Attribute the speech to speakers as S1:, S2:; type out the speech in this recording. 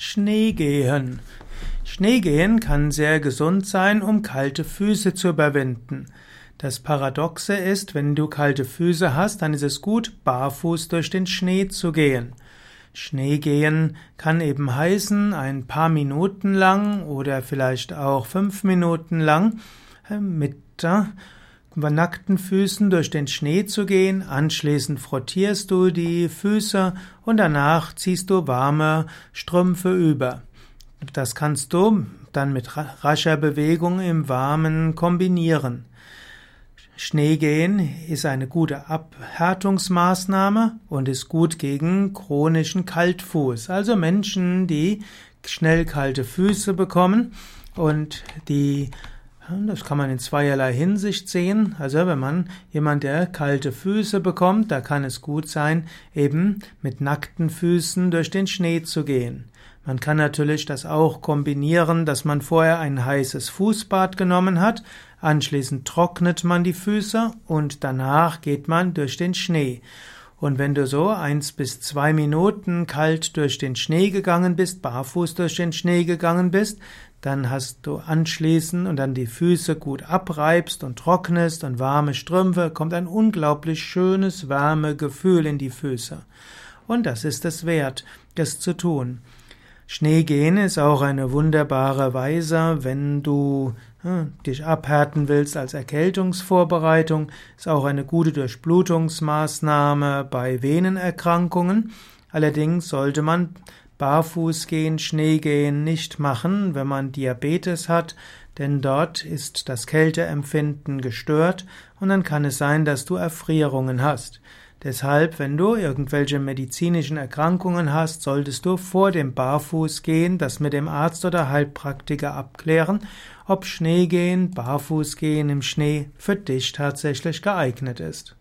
S1: Schneegehen. Schneegehen kann sehr gesund sein, um kalte Füße zu überwinden. Das Paradoxe ist, wenn du kalte Füße hast, dann ist es gut, barfuß durch den Schnee zu gehen. Schneegehen kann eben heißen, ein paar Minuten lang oder vielleicht auch fünf Minuten lang äh, mit nackten Füßen durch den Schnee zu gehen, anschließend frottierst du die Füße und danach ziehst du warme Strümpfe über. Das kannst du dann mit rascher Bewegung im Warmen kombinieren. Schneegehen ist eine gute Abhärtungsmaßnahme und ist gut gegen chronischen Kaltfuß. Also Menschen, die schnell kalte Füße bekommen und die das kann man in zweierlei Hinsicht sehen. Also wenn man jemand, der kalte Füße bekommt, da kann es gut sein, eben mit nackten Füßen durch den Schnee zu gehen. Man kann natürlich das auch kombinieren, dass man vorher ein heißes Fußbad genommen hat, anschließend trocknet man die Füße und danach geht man durch den Schnee. Und wenn du so eins bis zwei Minuten kalt durch den Schnee gegangen bist, barfuß durch den Schnee gegangen bist, dann hast du anschließend und dann die Füße gut abreibst und trocknest und warme Strümpfe, kommt ein unglaublich schönes Wärmegefühl in die Füße. Und das ist es wert, das zu tun. Schneegehen ist auch eine wunderbare Weise, wenn du ja, dich abhärten willst als Erkältungsvorbereitung, ist auch eine gute Durchblutungsmaßnahme bei Venenerkrankungen. Allerdings sollte man barfuß gehen, Schnee gehen nicht machen, wenn man Diabetes hat, denn dort ist das Kälteempfinden gestört und dann kann es sein, dass du Erfrierungen hast. Deshalb, wenn du irgendwelche medizinischen Erkrankungen hast, solltest du vor dem Barfußgehen das mit dem Arzt oder Heilpraktiker abklären, ob Schneegehen, Barfußgehen im Schnee für dich tatsächlich geeignet ist.